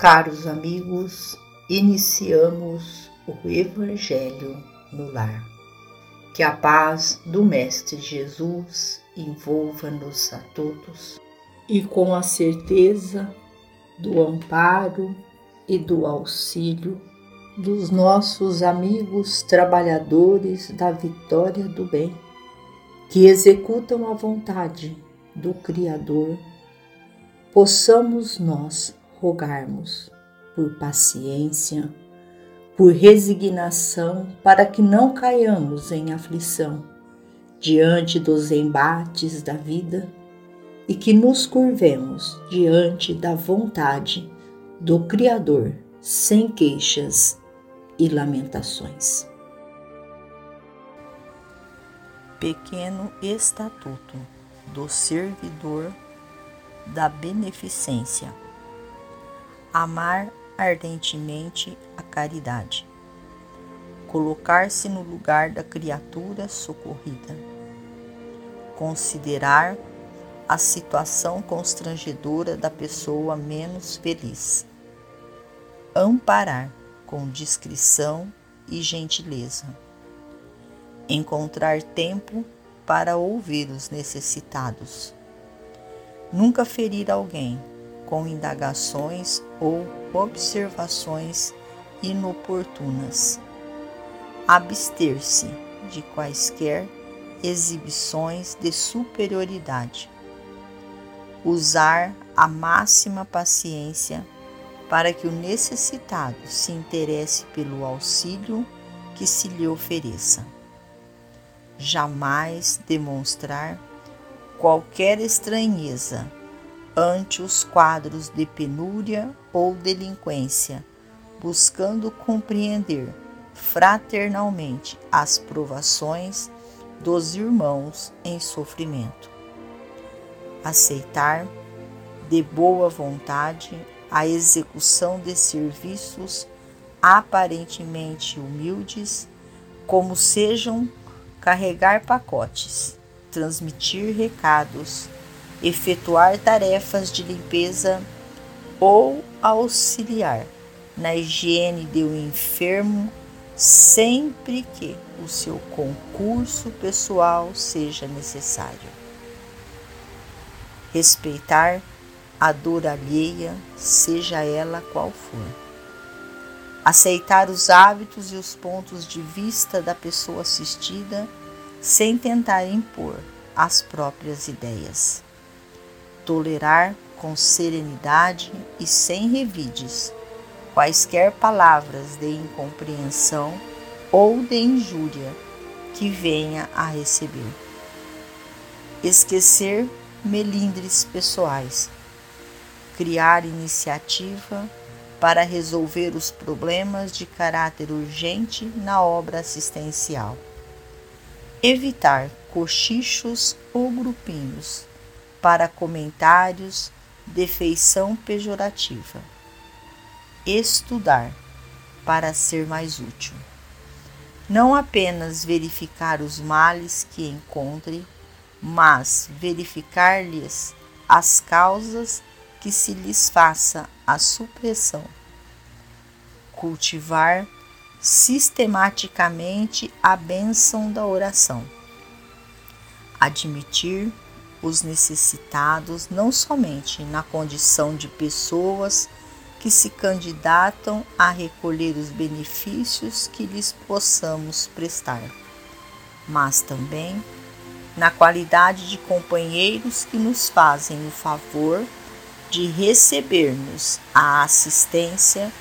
Caros amigos, iniciamos o Evangelho no Lar. Que a paz do Mestre Jesus envolva-nos a todos e com a certeza do amparo e do auxílio dos nossos amigos trabalhadores da vitória do bem, que executam a vontade do Criador, possamos nós rogarmos por paciência, por resignação, para que não caiamos em aflição diante dos embates da vida e que nos curvemos diante da vontade do Criador sem queixas e lamentações. Pequeno Estatuto do Servidor da Beneficência Amar ardentemente a caridade. Colocar-se no lugar da criatura socorrida. Considerar a situação constrangedora da pessoa menos feliz. Amparar com discrição e gentileza. Encontrar tempo para ouvir os necessitados. Nunca ferir alguém com indagações ou observações inoportunas. Abster-se de quaisquer exibições de superioridade. Usar a máxima paciência para que o necessitado se interesse pelo auxílio que se lhe ofereça. Jamais demonstrar qualquer estranheza ante os quadros de penúria ou delinquência, buscando compreender fraternalmente as provações dos irmãos em sofrimento. Aceitar de boa vontade a execução de serviços aparentemente humildes, como sejam carregar pacotes, transmitir recados, efetuar tarefas de limpeza ou auxiliar na higiene de um enfermo, sempre que o seu concurso pessoal seja necessário. Respeitar a dor alheia, seja ela qual for. Aceitar os hábitos e os pontos de vista da pessoa assistida sem tentar impor as próprias ideias. Tolerar com serenidade e sem revides quaisquer palavras de incompreensão ou de injúria que venha a receber. Esquecer melindres pessoais criar iniciativa para resolver os problemas de caráter urgente na obra assistencial. Evitar cochichos ou grupinhos para comentários de feição pejorativa. Estudar para ser mais útil. Não apenas verificar os males que encontre, mas verificar-lhes as causas que se lhes faça a supressão. Cultivar sistematicamente a bênção da oração. Admitir os necessitados não somente na condição de pessoas que se candidatam a recolher os benefícios que lhes possamos prestar, mas também na qualidade de companheiros que nos fazem o favor de recebermos a assistência,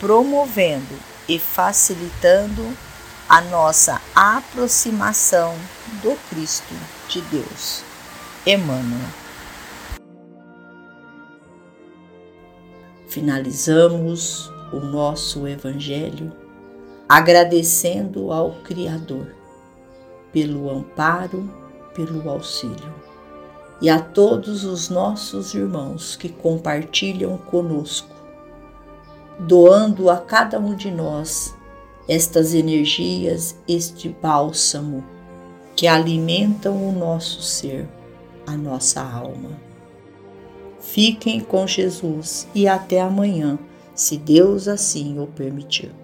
promovendo e facilitando a nossa aproximação do Cristo de Deus. Emmanuel. Finalizamos o nosso Evangelho agradecendo ao Criador pelo amparo, pelo auxílio e a todos os nossos irmãos que compartilham conosco, doando a cada um de nós estas energias, este bálsamo que alimentam o nosso ser, a nossa alma. Fiquem com Jesus e até amanhã, se Deus assim o permitir.